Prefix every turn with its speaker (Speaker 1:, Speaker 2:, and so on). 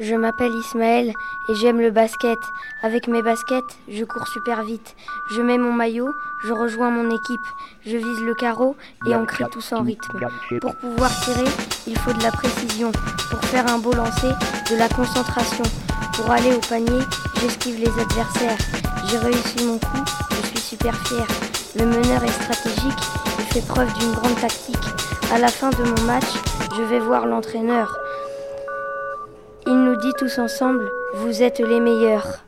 Speaker 1: Je m'appelle Ismaël et j'aime le basket. Avec mes baskets, je cours super vite. Je mets mon maillot, je rejoins mon équipe. Je vise le carreau et on crie tous en rythme. Pour pouvoir tirer, il faut de la précision. Pour faire un beau lancer, de la concentration. Pour aller au panier, j'esquive les adversaires. J'ai réussi mon coup, je suis super fier. Le meneur est stratégique, il fait preuve d'une grande tactique. À la fin de mon match, je vais voir l'entraîneur. Il nous dit tous ensemble, vous êtes les meilleurs.